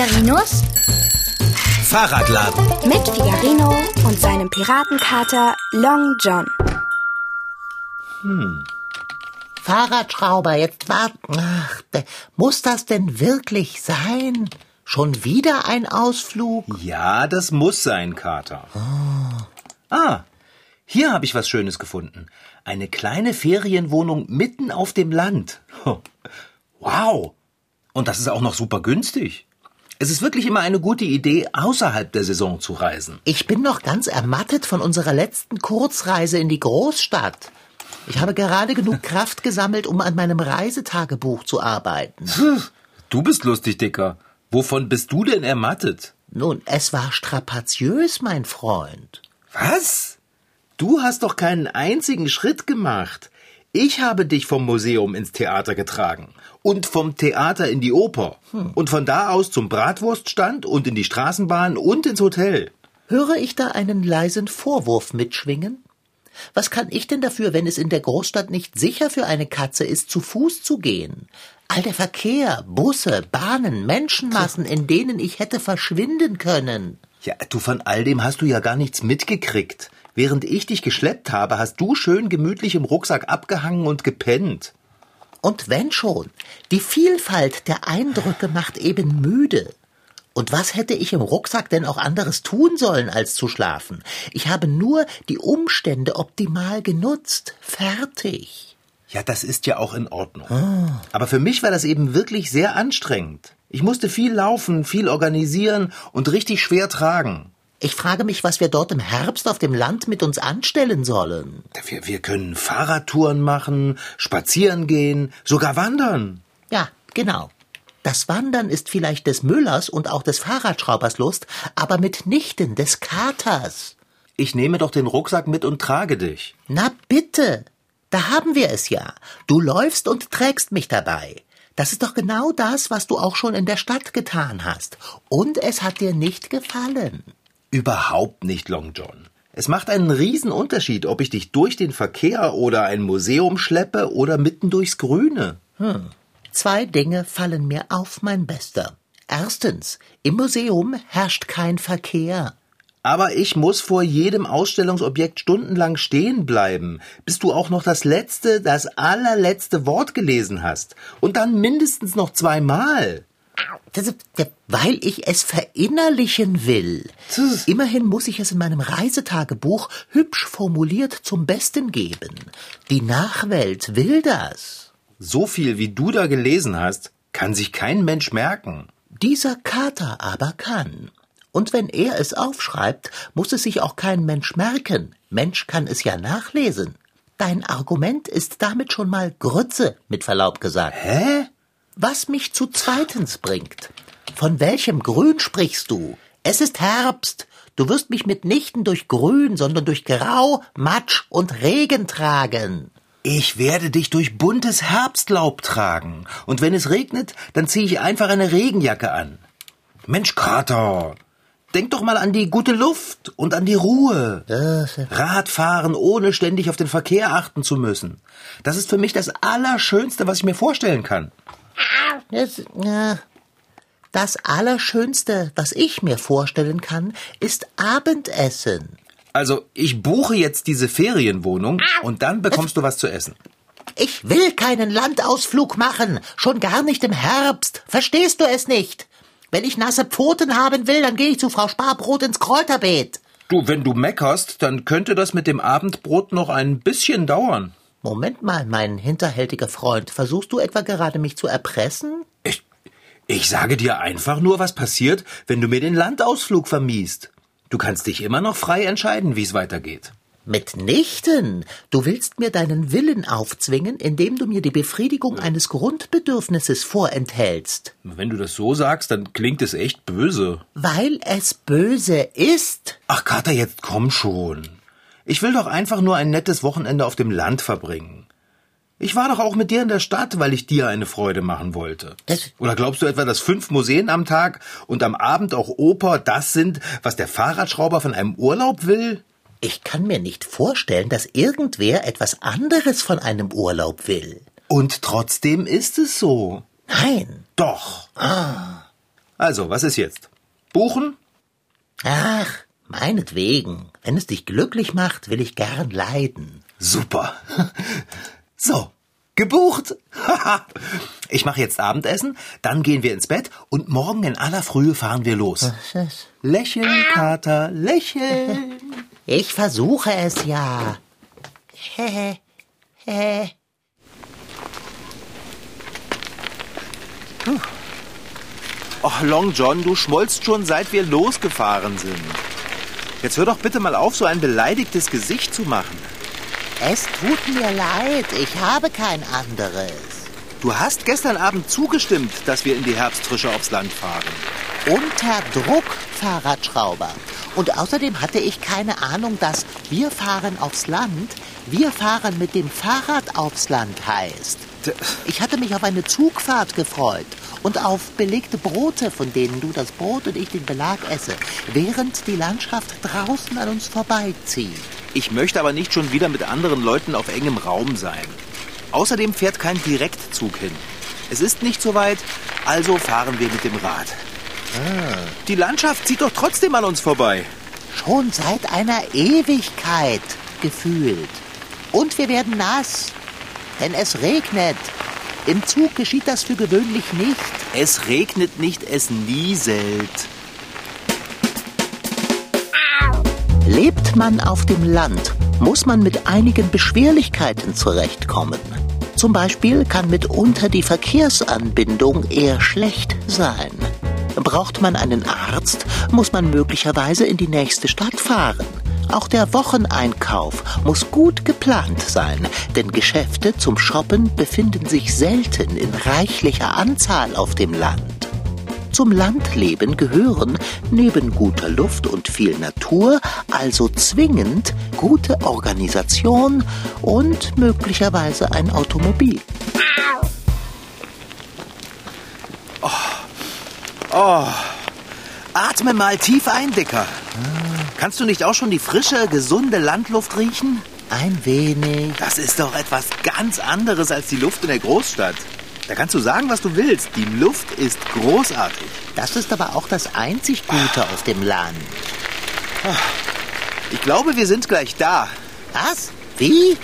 Figarinos Fahrradladen. mit Figarino und seinem Piratenkater Long John. Fahrradschrauber, jetzt warten. Ach, muss das denn wirklich sein? Schon wieder ein Ausflug? Ja, das muss sein, Kater. Ah, hier habe ich was Schönes gefunden. Eine kleine Ferienwohnung mitten auf dem Land. Wow. Und das ist auch noch super günstig. Es ist wirklich immer eine gute Idee, außerhalb der Saison zu reisen. Ich bin noch ganz ermattet von unserer letzten Kurzreise in die Großstadt. Ich habe gerade genug Kraft gesammelt, um an meinem Reisetagebuch zu arbeiten. Du bist lustig, Dicker. Wovon bist du denn ermattet? Nun, es war strapaziös, mein Freund. Was? Du hast doch keinen einzigen Schritt gemacht. Ich habe dich vom Museum ins Theater getragen und vom Theater in die Oper und von da aus zum Bratwurststand und in die Straßenbahn und ins Hotel. Höre ich da einen leisen Vorwurf mitschwingen? Was kann ich denn dafür, wenn es in der Großstadt nicht sicher für eine Katze ist, zu Fuß zu gehen? All der Verkehr, Busse, Bahnen, Menschenmassen, in denen ich hätte verschwinden können. Ja, du von all dem hast du ja gar nichts mitgekriegt. Während ich dich geschleppt habe, hast du schön gemütlich im Rucksack abgehangen und gepennt. Und wenn schon, die Vielfalt der Eindrücke macht eben müde. Und was hätte ich im Rucksack denn auch anderes tun sollen, als zu schlafen? Ich habe nur die Umstände optimal genutzt. Fertig. Ja, das ist ja auch in Ordnung. Aber für mich war das eben wirklich sehr anstrengend. Ich musste viel laufen, viel organisieren und richtig schwer tragen. Ich frage mich, was wir dort im Herbst auf dem Land mit uns anstellen sollen. Wir, wir können Fahrradtouren machen, spazieren gehen, sogar wandern. Ja, genau. Das Wandern ist vielleicht des Müllers und auch des Fahrradschraubers Lust, aber mitnichten des Katers. Ich nehme doch den Rucksack mit und trage dich. Na bitte. Da haben wir es ja. Du läufst und trägst mich dabei. Das ist doch genau das, was du auch schon in der Stadt getan hast. Und es hat dir nicht gefallen. Überhaupt nicht, Long John. Es macht einen riesen Unterschied, ob ich dich durch den Verkehr oder ein Museum schleppe oder mitten durchs Grüne. Zwei Dinge fallen mir auf, mein Bester. Erstens, im Museum herrscht kein Verkehr. Aber ich muss vor jedem Ausstellungsobjekt stundenlang stehen bleiben, bis du auch noch das letzte, das allerletzte Wort gelesen hast. Und dann mindestens noch zweimal. Das weil ich es verinnerlichen will. Immerhin muss ich es in meinem Reisetagebuch hübsch formuliert zum Besten geben. Die Nachwelt will das. So viel, wie du da gelesen hast, kann sich kein Mensch merken. Dieser Kater aber kann. Und wenn er es aufschreibt, muss es sich auch kein Mensch merken. Mensch kann es ja nachlesen. Dein Argument ist damit schon mal Grütze, mit Verlaub gesagt. Hä? Was mich zu zweitens bringt. Von welchem Grün sprichst du? Es ist Herbst. Du wirst mich mitnichten durch Grün, sondern durch Grau, Matsch und Regen tragen. Ich werde dich durch buntes Herbstlaub tragen. Und wenn es regnet, dann ziehe ich einfach eine Regenjacke an. Mensch, Kater, denk doch mal an die gute Luft und an die Ruhe. Radfahren, ohne ständig auf den Verkehr achten zu müssen. Das ist für mich das Allerschönste, was ich mir vorstellen kann. Das, ja, das Allerschönste, was ich mir vorstellen kann, ist Abendessen. Also, ich buche jetzt diese Ferienwohnung und dann bekommst du was zu essen. Ich will keinen Landausflug machen, schon gar nicht im Herbst. Verstehst du es nicht? Wenn ich nasse Pfoten haben will, dann gehe ich zu Frau Sparbrot ins Kräuterbeet. Du, wenn du meckerst, dann könnte das mit dem Abendbrot noch ein bisschen dauern. Moment mal, mein hinterhältiger Freund, versuchst du etwa gerade mich zu erpressen? Ich, sage dir einfach nur, was passiert, wenn du mir den Landausflug vermiest. Du kannst dich immer noch frei entscheiden, wie es weitergeht. Mitnichten. Du willst mir deinen Willen aufzwingen, indem du mir die Befriedigung eines Grundbedürfnisses vorenthältst. Wenn du das so sagst, dann klingt es echt böse. Weil es böse ist. Ach, Kater, jetzt komm schon. Ich will doch einfach nur ein nettes Wochenende auf dem Land verbringen. Ich war doch auch mit dir in der Stadt, weil ich dir eine Freude machen wollte. Das- Oder glaubst du etwa, dass fünf Museen am Tag und am Abend auch Oper das sind, was der Fahrradschrauber von einem Urlaub will? Ich kann mir nicht vorstellen, dass irgendwer etwas anderes von einem Urlaub will. Und trotzdem ist es so. Nein. Doch. Also, was ist jetzt? Buchen? Ach, meinetwegen. Wenn es dich glücklich macht, will ich gern leiden. Super. So, gebucht. ich mache jetzt Abendessen, dann gehen wir ins Bett und morgen in aller Frühe fahren wir los. Lächeln, Kater, lächeln. Ich versuche es ja. Hehe, hehe. Och, Long John, du schmollst schon, seit wir losgefahren sind. Jetzt hör doch bitte mal auf, so ein beleidigtes Gesicht zu machen. Es tut mir leid, ich habe kein anderes. Du hast gestern Abend zugestimmt, dass wir in die Herbstfrische aufs Land fahren. Unter Druck, Fahrradschrauber. Und außerdem hatte ich keine Ahnung, dass wir fahren aufs Land, wir fahren mit dem Fahrrad aufs Land heißt. Ich hatte mich auf eine Zugfahrt gefreut und auf belegte Brote, von denen du das Brot und ich den Belag esse, während die Landschaft draußen an uns vorbeizieht. Ich möchte aber nicht schon wieder mit anderen Leuten auf engem Raum sein. Außerdem fährt kein Direktzug hin. Es ist nicht so weit, also fahren wir mit dem Rad. Die Landschaft zieht doch trotzdem an uns vorbei. Schon seit einer Ewigkeit gefühlt. Und wir werden nass, denn es regnet. Im Zug geschieht das für gewöhnlich nicht. Es regnet nicht, es nieselt. Lebt man auf dem Land, muss man mit einigen Beschwerlichkeiten zurechtkommen. Zum Beispiel kann mitunter die Verkehrsanbindung eher schlecht sein. Braucht man einen Arzt, muss man möglicherweise in die nächste Stadt fahren. Auch der Wocheneinkauf muss gut geplant sein, denn Geschäfte zum Shoppen befinden sich selten in reichlicher Anzahl auf dem Land. Zum Landleben gehören neben guter Luft und viel Natur also zwingend gute Organisation und möglicherweise ein Automobil. Atme mal tief ein, Dicker. Kannst du nicht auch schon die frische, gesunde Landluft riechen? Ein wenig. Das ist doch etwas ganz anderes als die Luft in der Großstadt. Da kannst du sagen, was du willst. Die Luft ist großartig. Das ist aber auch das einzig Gute auf dem Land. Ich glaube, wir sind gleich da. Was? Wie?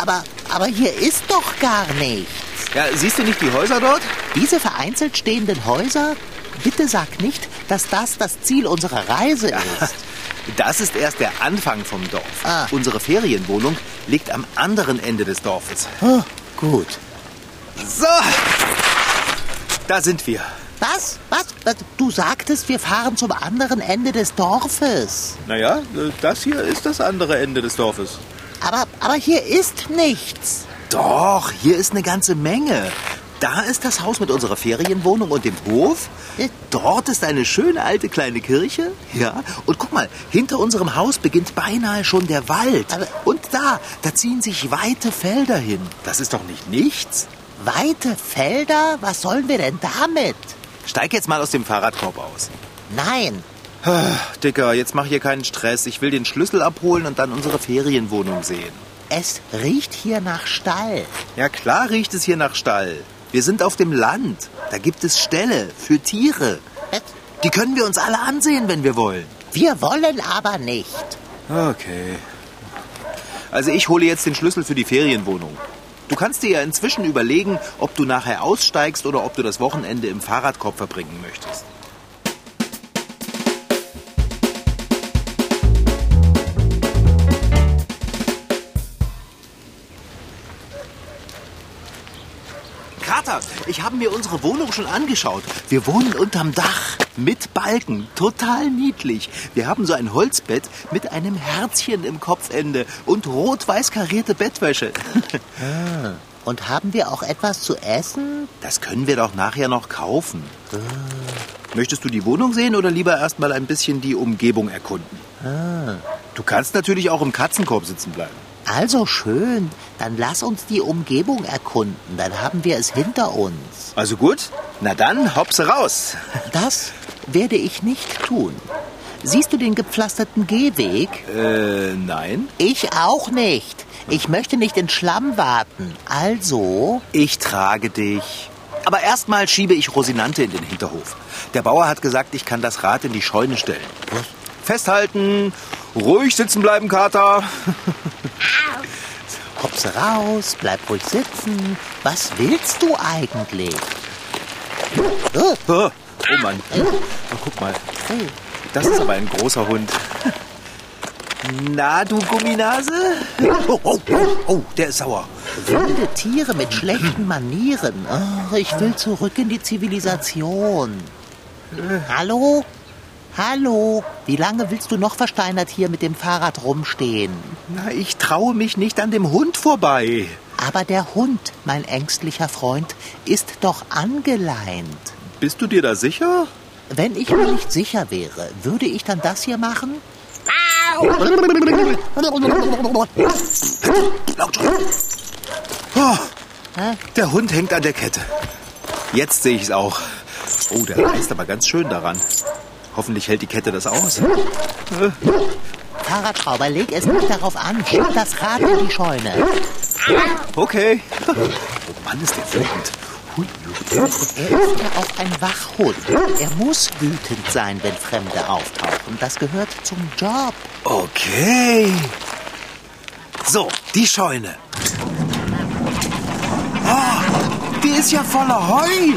Aber, aber hier ist doch gar nichts. Ja, siehst du nicht die Häuser dort? Diese vereinzelt stehenden Häuser? Bitte sag nicht, dass das das Ziel unserer Reise ist. Das ist erst der Anfang vom Dorf. Ah. Unsere Ferienwohnung liegt am anderen Ende des Dorfes. Oh, gut. So, da sind wir. Was? Was? Du sagtest, wir fahren zum anderen Ende des Dorfes. Naja, das hier ist das andere Ende des Dorfes. Aber, aber hier ist nichts. Doch, hier ist eine ganze Menge. Da ist das Haus mit unserer Ferienwohnung und dem Hof. Dort ist eine schöne alte kleine Kirche. Ja, und guck mal, hinter unserem Haus beginnt beinahe schon der Wald. Aber- und da, da ziehen sich weite Felder hin. Das ist doch nicht nichts. Weite Felder? Was sollen wir denn damit? Steig jetzt mal aus dem Fahrradkorb aus. Nein. Dicker, jetzt mach hier keinen Stress. Ich will den Schlüssel abholen und dann unsere Ferienwohnung sehen. Es riecht hier nach Stall. Ja, klar riecht es hier nach Stall. Wir sind auf dem Land. Da gibt es Ställe für Tiere. Die können wir uns alle ansehen, wenn wir wollen. Wir wollen aber nicht. Okay. Also ich hole jetzt den Schlüssel für die Ferienwohnung. Du kannst dir ja inzwischen überlegen, ob du nachher aussteigst oder ob du das Wochenende im Fahrradkorb verbringen möchtest. Kater, ich habe mir unsere Wohnung schon angeschaut. Wir wohnen unterm Dach mit Balken, total niedlich. Wir haben so ein Holzbett mit einem Herzchen im Kopfende und rot-weiß karierte Bettwäsche. Und haben wir auch etwas zu essen? Das können wir doch nachher noch kaufen. Möchtest du die Wohnung sehen oder lieber erstmal ein bisschen die Umgebung erkunden? Du kannst natürlich auch im Katzenkorb sitzen bleiben. Also schön. Dann lass uns die Umgebung erkunden. Dann haben wir es hinter uns. Also gut, na dann, hopse raus. Das werde ich nicht tun. Siehst du den gepflasterten Gehweg? Äh, nein. Ich auch nicht. Ich möchte nicht in Schlamm warten. Also, Ich trage dich. Aber erstmal schiebe ich Rosinante in den Hinterhof. Der Bauer hat gesagt, ich kann das Rad in die Scheune stellen. Festhalten, ruhig sitzen bleiben, Kater. Hops raus, bleib ruhig sitzen. Was willst du eigentlich? Oh, oh Mann. Oh, guck mal. Das ist aber ein großer Hund. Na, du Gumminase? Oh, oh, oh, oh, der ist sauer. Wilde Tiere mit schlechten Manieren. Oh, ich will zurück in die Zivilisation. Hallo? Hallo? Wie lange willst du noch versteinert hier mit dem Fahrrad rumstehen? Na, ich traue mich nicht an dem Hund vorbei. Aber der Hund, mein ängstlicher Freund, ist doch angeleint. Bist du dir da sicher? Wenn ich mir nicht sicher wäre, würde ich dann das hier machen? Oh, der Hund hängt an der Kette. Jetzt sehe ich es auch. Oh, der reißt aber ganz schön daran. Hoffentlich hält die Kette das aus. Fahrradschrauber, leg es nicht darauf an. Schieb das Rad in die Scheune. Okay. Oh Mann, ist der wütend. Er ist ja auch ein Wachhund. Er muss wütend sein, wenn Fremde auftauchen. Das gehört zum Job. Okay. So, die Scheune. Oh, die ist ja voller Heu.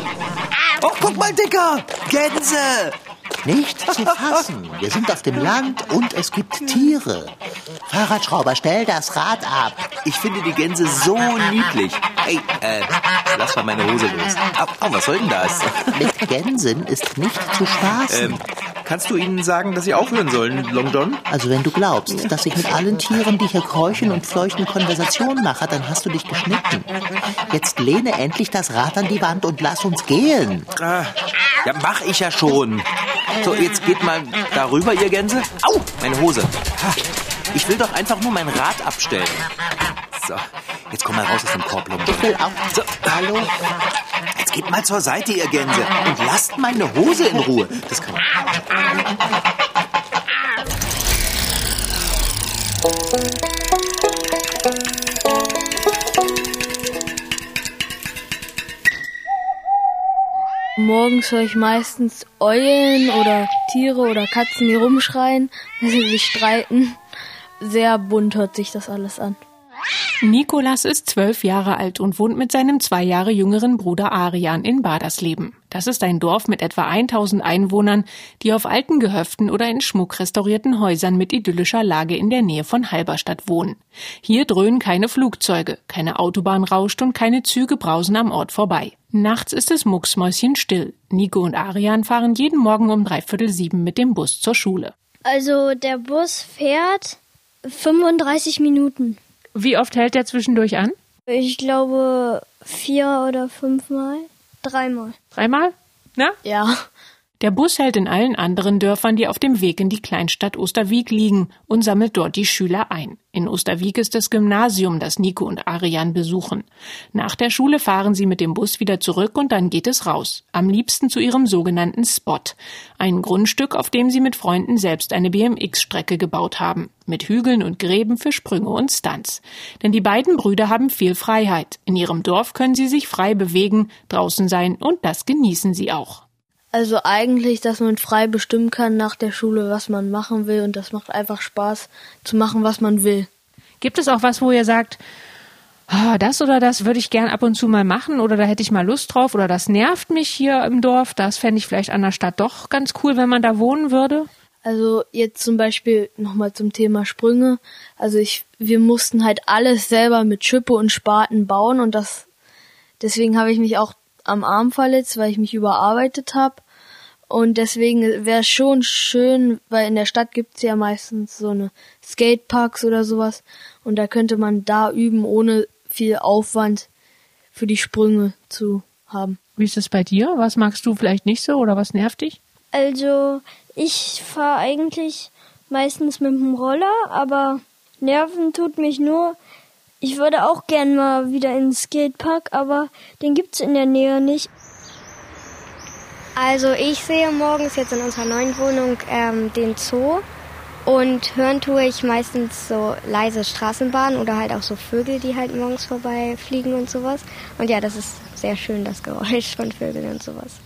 Oh, guck mal, Dicker. Gänse. Nicht zu fassen. Wir sind auf dem Land und es gibt Tiere. Fahrradschrauber, stell das Rad ab. Ich finde die Gänse so niedlich. Hey, äh, lass mal meine Hose los. Oh, oh was soll denn das? Mit Gänsen ist nicht zu spaßen. Ähm, kannst du ihnen sagen, dass sie aufhören sollen, Long John? Also wenn du glaubst, dass ich mit allen Tieren, die hier keuchen und fleuchten, Konversation mache, dann hast du dich geschnitten. Jetzt lehne endlich das Rad an die Wand und lass uns gehen. Ah, ja, mach ich ja schon. So, jetzt geht mal darüber, ihr Gänse. Au, meine Hose. Ich will doch einfach nur mein Rad abstellen. So, jetzt komm mal raus aus dem Korb, John. Ich will auch. So, Hallo? Jetzt geht mal zur Seite, ihr Gänse, und lasst meine Hose in Ruhe. Das kann Morgens höre ich meistens Eulen oder Tiere oder Katzen, die rumschreien, wenn sie sich streiten. Sehr bunt hört sich das alles an. Nikolas ist zwölf Jahre alt und wohnt mit seinem zwei Jahre jüngeren Bruder Arian in Badersleben. Das ist ein Dorf mit etwa 1000 Einwohnern, die auf alten Gehöften oder in schmuckrestaurierten Häusern mit idyllischer Lage in der Nähe von Halberstadt wohnen. Hier dröhnen keine Flugzeuge, keine Autobahn rauscht und keine Züge brausen am Ort vorbei. Nachts ist es mucksmäuschenstill. Nico und Arian fahren jeden Morgen um dreiviertel sieben mit dem Bus zur Schule. Also der Bus fährt 35 Minuten. Wie oft hält der zwischendurch an? Ich glaube vier oder fünfmal. Dreimal. Dreimal? Na? Ja. Der Bus hält in allen anderen Dörfern, die auf dem Weg in die Kleinstadt Osterwieck liegen, und sammelt dort die Schüler ein. In Osterwieck ist das Gymnasium, das Nico und Arian besuchen. Nach der Schule fahren sie mit dem Bus wieder zurück und dann geht es raus. Am liebsten zu ihrem sogenannten Spot. Ein Grundstück, auf dem sie mit Freunden selbst eine BMX-Strecke gebaut haben. Mit Hügeln und Gräben für Sprünge und Stunts. Denn die beiden Brüder haben viel Freiheit. In ihrem Dorf können sie sich frei bewegen, draußen sein und das genießen sie auch. Also eigentlich, dass man frei bestimmen kann nach der Schule, was man machen will und das macht einfach Spaß zu machen, was man will. Gibt es auch was, wo ihr sagt, ah, das oder das würde ich gern ab und zu mal machen oder da hätte ich mal Lust drauf oder das nervt mich hier im Dorf, das fände ich vielleicht an der Stadt doch ganz cool, wenn man da wohnen würde? Also jetzt zum Beispiel nochmal zum Thema Sprünge. Also ich, wir mussten halt alles selber mit Schippe und Spaten bauen und das, deswegen habe ich mich auch am Arm verletzt, weil ich mich überarbeitet habe. Und deswegen wäre es schon schön, weil in der Stadt gibt's ja meistens so eine Skateparks oder sowas. Und da könnte man da üben, ohne viel Aufwand für die Sprünge zu haben. Wie ist es bei dir? Was magst du vielleicht nicht so oder was nervt dich? Also ich fahre eigentlich meistens mit dem Roller, aber nerven tut mich nur. Ich würde auch gern mal wieder in den Skatepark, aber den gibt's in der Nähe nicht. Also ich sehe morgens jetzt in unserer neuen Wohnung ähm, den Zoo Und hören tue ich meistens so leise Straßenbahnen oder halt auch so Vögel, die halt morgens vorbeifliegen und sowas. Und ja, das ist sehr schön, das Geräusch von Vögeln und sowas.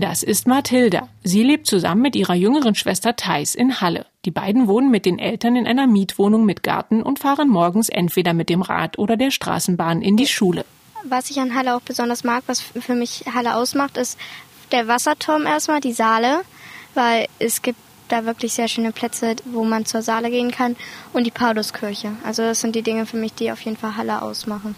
Das ist Mathilda. Sie lebt zusammen mit ihrer jüngeren Schwester Thais in Halle. Die beiden wohnen mit den Eltern in einer Mietwohnung mit Garten und fahren morgens entweder mit dem Rad oder der Straßenbahn in die Schule. Was ich an Halle auch besonders mag, was für mich Halle ausmacht, ist der Wasserturm erstmal, die Saale, weil es gibt da wirklich sehr schöne Plätze, wo man zur Saale gehen kann und die Pauluskirche. Also das sind die Dinge für mich, die auf jeden Fall Halle ausmachen.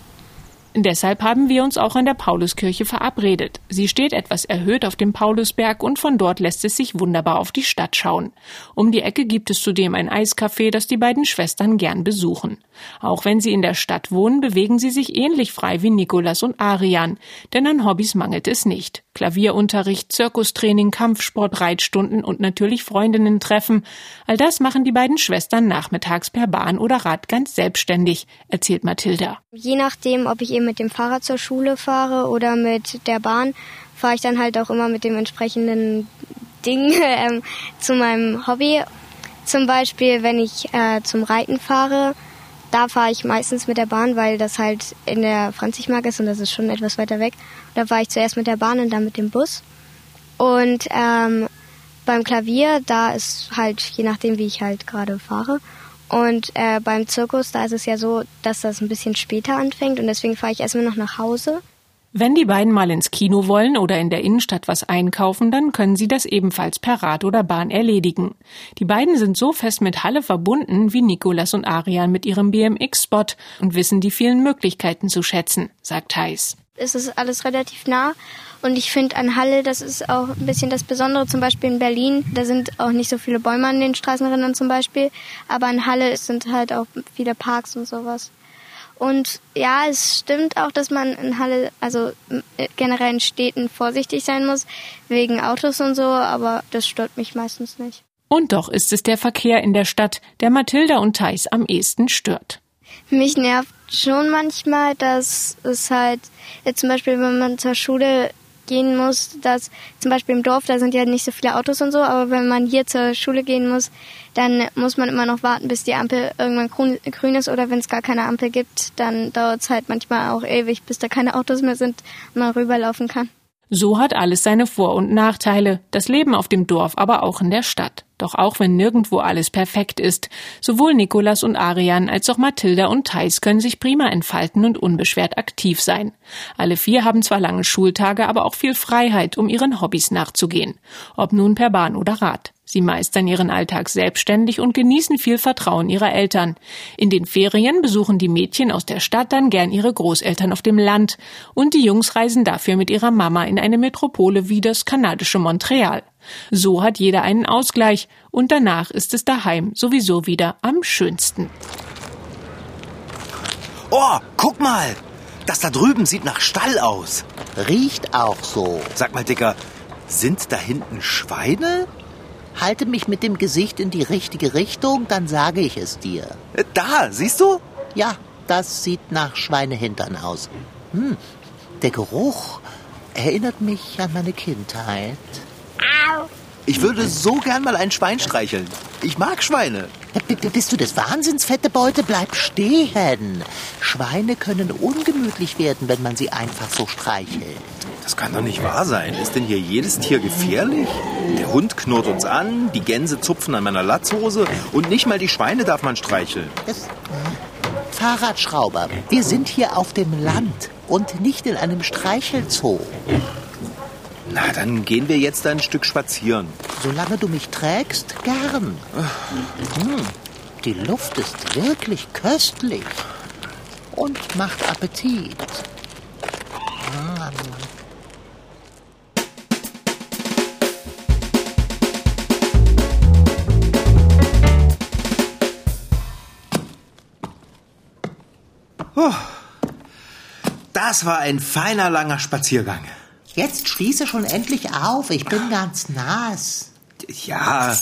Deshalb haben wir uns auch an der Pauluskirche verabredet. Sie steht etwas erhöht auf dem Paulusberg und von dort lässt es sich wunderbar auf die Stadt schauen. Um die Ecke gibt es zudem ein Eiscafé, das die beiden Schwestern gern besuchen. Auch wenn sie in der Stadt wohnen, bewegen sie sich ähnlich frei wie Nikolas und Arian, denn an Hobbys mangelt es nicht. Klavierunterricht, Zirkustraining, Kampfsport, Reitstunden und natürlich Freundinnen treffen. All das machen die beiden Schwestern nachmittags per Bahn oder Rad ganz selbstständig, erzählt Mathilda. Je nachdem, ob ich eben mit dem Fahrrad zur Schule fahre oder mit der Bahn, fahre ich dann halt auch immer mit dem entsprechenden Ding ähm, zu meinem Hobby. Zum Beispiel, wenn ich äh, zum Reiten fahre, da fahre ich meistens mit der Bahn, weil das halt in der Franzigmark ist und das ist schon etwas weiter weg. Da fahre ich zuerst mit der Bahn und dann mit dem Bus. Und ähm, beim Klavier, da ist halt je nachdem, wie ich halt gerade fahre. Und äh, beim Zirkus, da ist es ja so, dass das ein bisschen später anfängt und deswegen fahre ich erstmal noch nach Hause. Wenn die beiden mal ins Kino wollen oder in der Innenstadt was einkaufen, dann können sie das ebenfalls per Rad oder Bahn erledigen. Die beiden sind so fest mit Halle verbunden wie Nikolas und Arian mit ihrem BMX-Spot und wissen die vielen Möglichkeiten zu schätzen, sagt Thais. Es ist alles relativ nah und ich finde an Halle, das ist auch ein bisschen das Besondere, zum Beispiel in Berlin, da sind auch nicht so viele Bäume an den Straßenrändern zum Beispiel, aber in Halle sind halt auch viele Parks und sowas. Und ja, es stimmt auch, dass man in Halle, also generell in Städten vorsichtig sein muss, wegen Autos und so, aber das stört mich meistens nicht. Und doch ist es der Verkehr in der Stadt, der Mathilda und Thais am ehesten stört. Mich nervt schon manchmal, dass es halt, jetzt zum Beispiel, wenn man zur Schule gehen muss, dass zum Beispiel im Dorf, da sind ja nicht so viele Autos und so, aber wenn man hier zur Schule gehen muss, dann muss man immer noch warten, bis die Ampel irgendwann grün ist oder wenn es gar keine Ampel gibt, dann dauert es halt manchmal auch ewig, bis da keine Autos mehr sind und man rüberlaufen kann. So hat alles seine Vor- und Nachteile, das Leben auf dem Dorf, aber auch in der Stadt. Doch auch wenn nirgendwo alles perfekt ist, sowohl Nikolas und Arian als auch Mathilda und Thais können sich prima entfalten und unbeschwert aktiv sein. Alle vier haben zwar lange Schultage, aber auch viel Freiheit, um ihren Hobbys nachzugehen. Ob nun per Bahn oder Rad. Sie meistern ihren Alltag selbstständig und genießen viel Vertrauen ihrer Eltern. In den Ferien besuchen die Mädchen aus der Stadt dann gern ihre Großeltern auf dem Land und die Jungs reisen dafür mit ihrer Mama in eine Metropole wie das kanadische Montreal. So hat jeder einen Ausgleich und danach ist es daheim sowieso wieder am schönsten. Oh, guck mal! Das da drüben sieht nach Stall aus. Riecht auch so. Sag mal, Dicker, sind da hinten Schweine? Halte mich mit dem Gesicht in die richtige Richtung, dann sage ich es dir. Äh, Da, siehst du? Ja, das sieht nach Schweinehintern aus. Hm, der Geruch erinnert mich an meine Kindheit. Ich würde so gern mal ein Schwein streicheln. Ich mag Schweine. B- bist du des Wahnsinns, fette Beute? Bleib stehen. Schweine können ungemütlich werden, wenn man sie einfach so streichelt. Das kann doch nicht wahr sein. Ist denn hier jedes Tier gefährlich? Der Hund knurrt uns an, die Gänse zupfen an meiner Latzhose und nicht mal die Schweine darf man streicheln. Das, Fahrradschrauber, wir sind hier auf dem Land und nicht in einem Streichelzoo. Na, dann gehen wir jetzt ein Stück spazieren. Solange du mich trägst, gern. Hm, die Luft ist wirklich köstlich und macht Appetit. Mm. Das war ein feiner langer Spaziergang. Jetzt schließe schon endlich auf, ich bin ganz nass. Ja,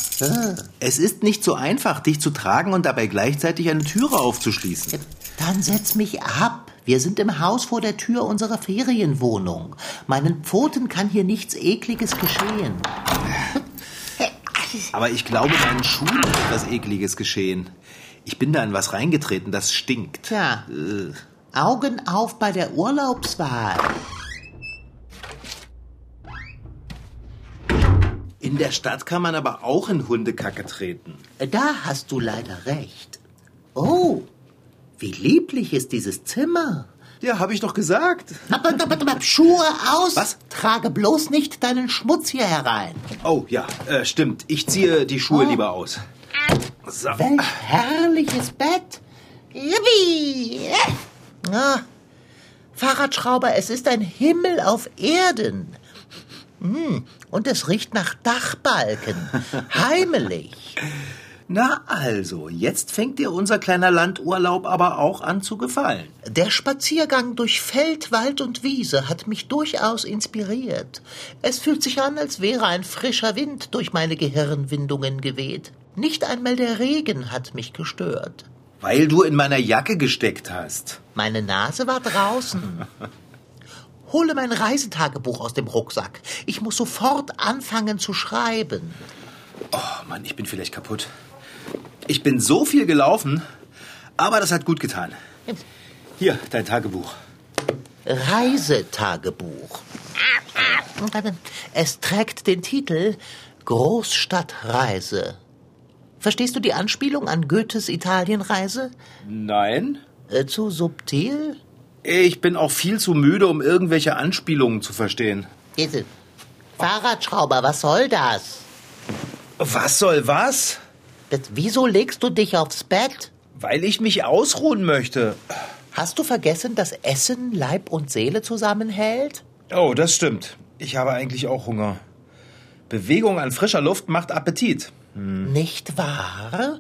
es ist nicht so einfach, dich zu tragen und dabei gleichzeitig eine Türe aufzuschließen. Dann setz mich ab. Wir sind im Haus vor der Tür unserer Ferienwohnung. Meinen Pfoten kann hier nichts Ekliges geschehen. Aber ich glaube, meinen Schuhen ist etwas Ekliges geschehen. Ich bin da in was reingetreten, das stinkt. Tja, Augen auf bei der Urlaubswahl. In der Stadt kann man aber auch in Hundekacke treten. Da hast du leider recht. Oh, wie lieblich ist dieses Zimmer. Ja, habe ich doch gesagt. Schuhe aus! Was? Trage bloß nicht deinen Schmutz hier herein. Oh ja, äh, stimmt. Ich ziehe die Schuhe Oh. lieber aus. So. Welch herrliches Bett. Yippie! Ah, Fahrradschrauber, es ist ein Himmel auf Erden. Hm, Und es riecht nach Dachbalken. Heimelig. Na also, jetzt fängt dir unser kleiner Landurlaub aber auch an zu gefallen. Der Spaziergang durch Feld, Wald und Wiese hat mich durchaus inspiriert. Es fühlt sich an, als wäre ein frischer Wind durch meine Gehirnwindungen geweht. Nicht einmal der Regen hat mich gestört. Weil du in meiner Jacke gesteckt hast. Meine Nase war draußen. Hole mein Reisetagebuch aus dem Rucksack. Ich muss sofort anfangen zu schreiben. Oh Mann, ich bin vielleicht kaputt. Ich bin so viel gelaufen, aber das hat gut getan. Hier, dein Tagebuch. Reisetagebuch. Es trägt den Titel Großstadtreise. Verstehst du die Anspielung an Goethes Italienreise? Nein? Äh, zu subtil? Ich bin auch viel zu müde, um irgendwelche Anspielungen zu verstehen. Diese Fahrradschrauber, was soll das? Was soll was? das? Wieso legst du dich aufs Bett? Weil ich mich ausruhen möchte. Hast du vergessen, dass Essen Leib und Seele zusammenhält? Oh, das stimmt. Ich habe eigentlich auch Hunger. Bewegung an frischer Luft macht Appetit. Nicht wahr?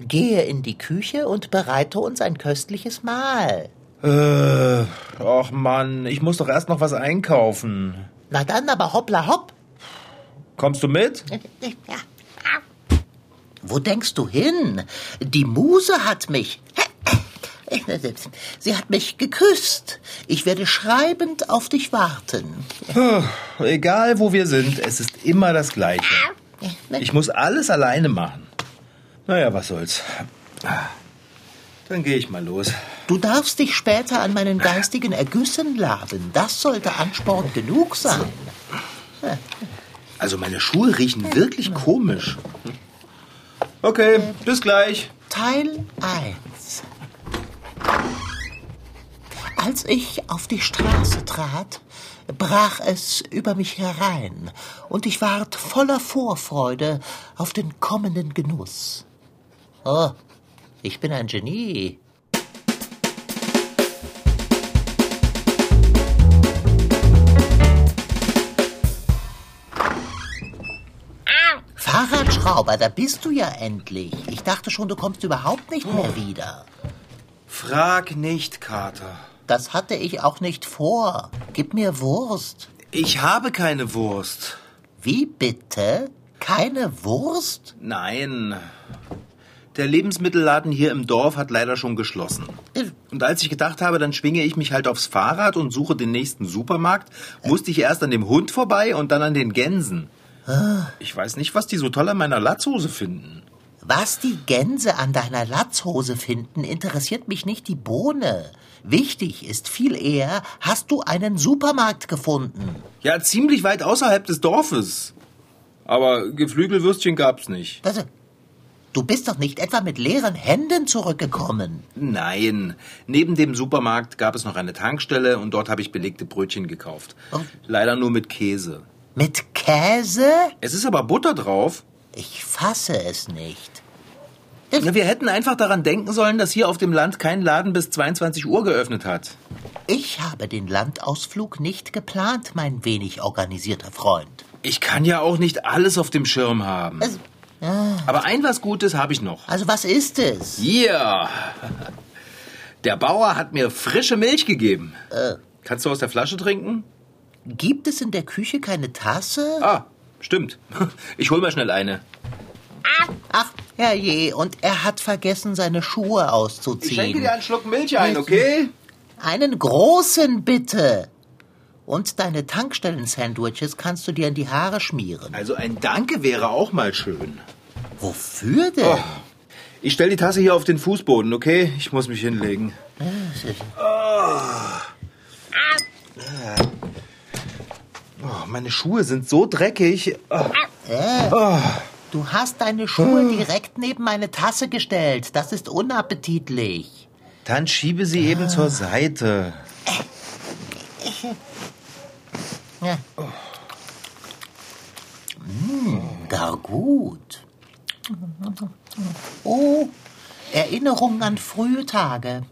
Gehe in die Küche und bereite uns ein köstliches Mahl. Äh, ach Mann, ich muss doch erst noch was einkaufen. Na dann aber hoppla hopp. Kommst du mit? Wo denkst du hin? Die Muse hat mich. Sie hat mich geküsst. Ich werde schreibend auf dich warten. Egal, wo wir sind, es ist immer das Gleiche. Ich muss alles alleine machen. Naja, was soll's. Dann gehe ich mal los. Du darfst dich später an meinen geistigen Ergüssen laben. Das sollte Ansporn genug sein. Also meine Schuhe riechen wirklich komisch. Okay, bis gleich. Teil 1 Als ich auf die Straße trat, brach es über mich herein, und ich ward voller Vorfreude auf den kommenden Genuss. Oh, ich bin ein Genie. Fahrradschrauber, da bist du ja endlich. Ich dachte schon, du kommst überhaupt nicht mehr wieder. Frag nicht, Kater. Das hatte ich auch nicht vor. Gib mir Wurst. Ich habe keine Wurst. Wie bitte? Keine Wurst? Nein. Der Lebensmittelladen hier im Dorf hat leider schon geschlossen. Und als ich gedacht habe, dann schwinge ich mich halt aufs Fahrrad und suche den nächsten Supermarkt, musste ich erst an dem Hund vorbei und dann an den Gänsen. Ich weiß nicht, was die so toll an meiner Latzhose finden. Was die Gänse an deiner Latzhose finden, interessiert mich nicht die Bohne. Wichtig ist viel eher, hast du einen Supermarkt gefunden? Ja, ziemlich weit außerhalb des Dorfes. Aber Geflügelwürstchen gab's nicht. Das, du bist doch nicht etwa mit leeren Händen zurückgekommen. Nein, neben dem Supermarkt gab es noch eine Tankstelle und dort habe ich belegte Brötchen gekauft. Oh. Leider nur mit Käse. Mit Käse? Es ist aber Butter drauf. Ich fasse es nicht. Ja, wir hätten einfach daran denken sollen, dass hier auf dem Land kein Laden bis 22 Uhr geöffnet hat. Ich habe den Landausflug nicht geplant, mein wenig organisierter Freund. Ich kann ja auch nicht alles auf dem Schirm haben. Also, Aber ein was Gutes habe ich noch. also was ist es? Hier. Der Bauer hat mir frische Milch gegeben. Kannst du aus der Flasche trinken? Gibt es in der Küche keine Tasse? Ah, stimmt. Ich hol mal schnell eine. Ach, herrje, und er hat vergessen, seine Schuhe auszuziehen. einen Schluck Milch ein, okay? Einen großen, bitte. Und deine Tankstellen-Sandwiches kannst du dir in die Haare schmieren. Also ein Danke wäre auch mal schön. Wofür denn? Oh, ich stell die Tasse hier auf den Fußboden, okay? Ich muss mich hinlegen. Oh, meine Schuhe sind so dreckig. Oh. Du hast deine Schuhe direkt neben meine Tasse gestellt. Das ist unappetitlich. Dann schiebe sie eben zur Seite. Ja. Mm, gar gut. Oh, Erinnerungen an frühe Tage.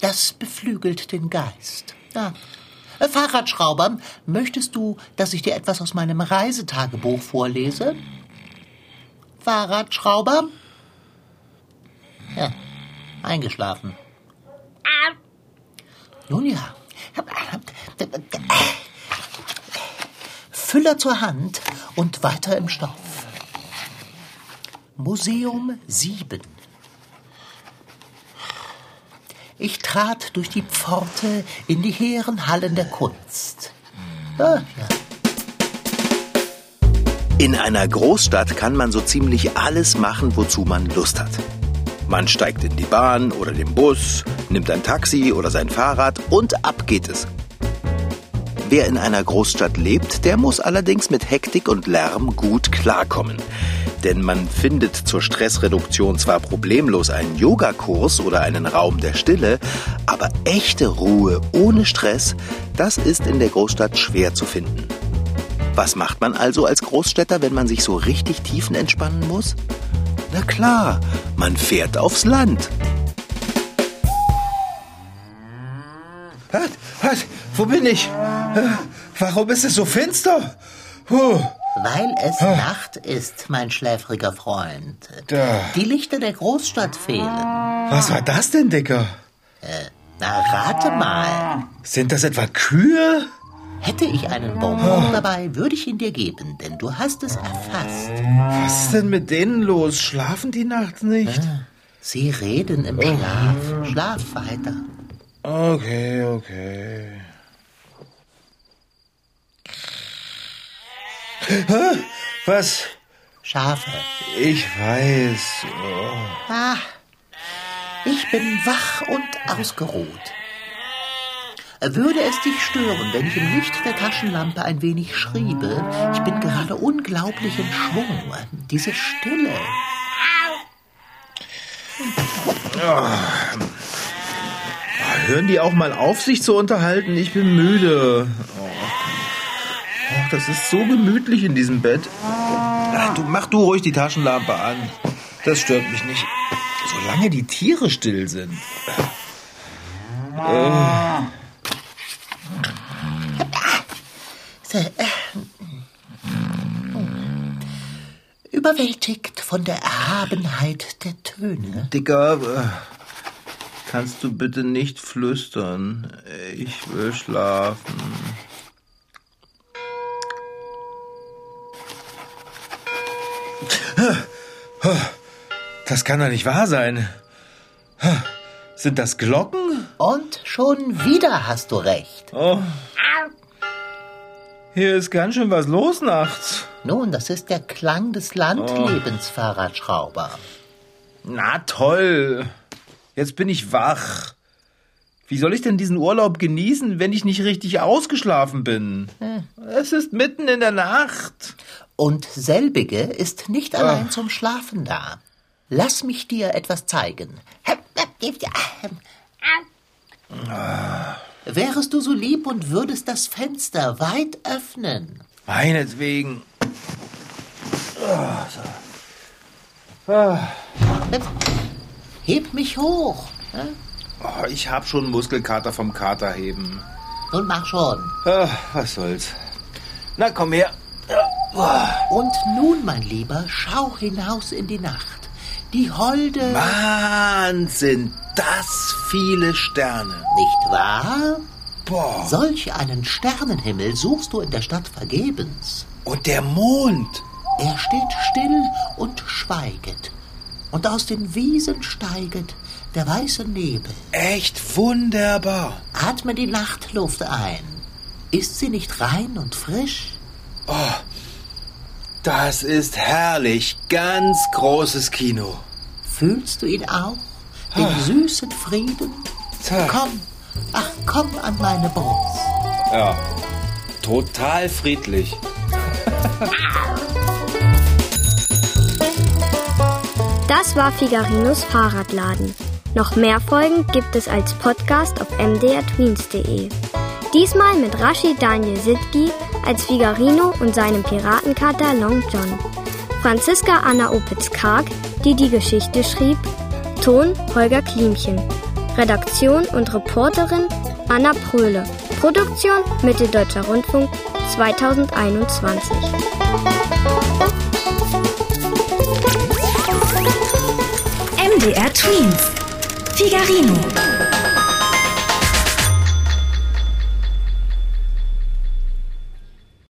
Das beflügelt den Geist. Ja. Äh, Fahrradschrauber, möchtest du, dass ich dir etwas aus meinem Reisetagebuch vorlese? Fahrradschrauber? Ja, eingeschlafen. Nun ja. Füller zur Hand und weiter im Stoff. Museum 7. Ich trat durch die Pforte in die hehren Hallen der Kunst. Ah, ja. In einer Großstadt kann man so ziemlich alles machen, wozu man Lust hat. Man steigt in die Bahn oder den Bus, nimmt ein Taxi oder sein Fahrrad und ab geht es. Wer in einer Großstadt lebt, der muss allerdings mit Hektik und Lärm gut klarkommen. Denn man findet zur Stressreduktion zwar problemlos einen Yogakurs oder einen Raum der Stille, aber echte Ruhe ohne Stress, das ist in der Großstadt schwer zu finden. Was macht man also als Großstädter, wenn man sich so richtig tiefenentspannen muss? Na klar, man fährt aufs Land. Was? Was? Wo bin ich? Warum ist es so finster? Puh. Weil es Nacht ist, mein schläfriger Freund. Da. Die Lichter der Großstadt fehlen. Was war das denn, Dicker? Na, rate mal. Sind das etwa Kühe? Hätte ich einen Bonbon dabei, würde ich ihn dir geben, denn du hast es erfasst. Was ist denn mit denen los? Schlafen die nachts nicht? Sie reden im Schlaf. Schlaf weiter. Okay, okay. Hä? Was? Schafe. Ich weiß. Oh. Ah, ich bin wach und ausgeruht. Würde es dich stören, wenn ich im Licht der Taschenlampe ein wenig schriebe? Ich bin gerade unglaublich in Schwung. Diese Stille. Hören die auch mal auf, sich zu unterhalten? Ich bin müde. Oh. Oh, das ist so gemütlich in diesem Bett. Ach, du, mach du ruhig die Taschenlampe an. Das stört mich nicht. Solange die Tiere still sind. Überwältigt von der Erhabenheit der Töne. Dicker, äh, kannst du bitte nicht flüstern? Ich will schlafen. Das kann doch nicht wahr sein. Sind das Glocken? Und schon wieder hast du recht. Oh. Hier ist ganz schön was los nachts. Nun, das ist der Klang des Landlebens, Fahrradschrauber. Na toll. Jetzt bin ich wach. Wie soll ich denn diesen Urlaub genießen, wenn ich nicht richtig ausgeschlafen bin? Es ist mitten in der Nacht. Und selbige ist nicht allein zum Schlafen da. Lass mich dir etwas zeigen. Wärest du so lieb und würdest das Fenster weit öffnen? Meinetwegen. Heb mich hoch. Oh, ich hab schon Muskelkater vom Katerheben. Nun mach schon. Ah, was soll's. Na, komm her. Und nun, mein Lieber, schau hinaus in die Nacht. Die holde... Wahnsinn, das viele Sterne. Nicht wahr? Boah. Solch einen Sternenhimmel suchst du in der Stadt vergebens. Und der Mond. Er steht still und schweiget. Und aus den Wiesen steiget der weiße Nebel. Echt wunderbar. Atme die Nachtluft ein. Ist sie nicht rein und frisch? Oh, das ist herrlich. Ganz großes Kino. Fühlst du ihn auch? Den Ah. süßen Frieden? Tja. Komm, ach komm an meine Brust. Ja, total friedlich. Das war Figarinos Fahrradladen. Noch mehr Folgen gibt es als Podcast auf mdrtweens.de. Diesmal mit Rashid Daniel Sidgi als Figarino und seinem Piratenkater Long John. Franziska Anna Opitz-Karg, die die Geschichte schrieb. Ton Holger Klimchen. Redaktion und Reporterin Anna Pröhle. Produktion Mitteldeutscher Rundfunk 2021. MDR Twins. Figarino.